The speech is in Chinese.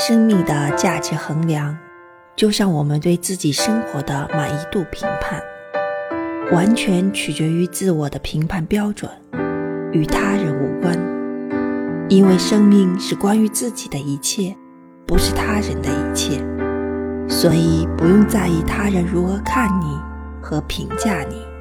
生命的价值衡量就像我们对自己生活的满意度评判完全取决于自我的评判标准与他人无关。因为生命是关于自己的一切不是他人的一切所以不用在意他人如何看你和评价你。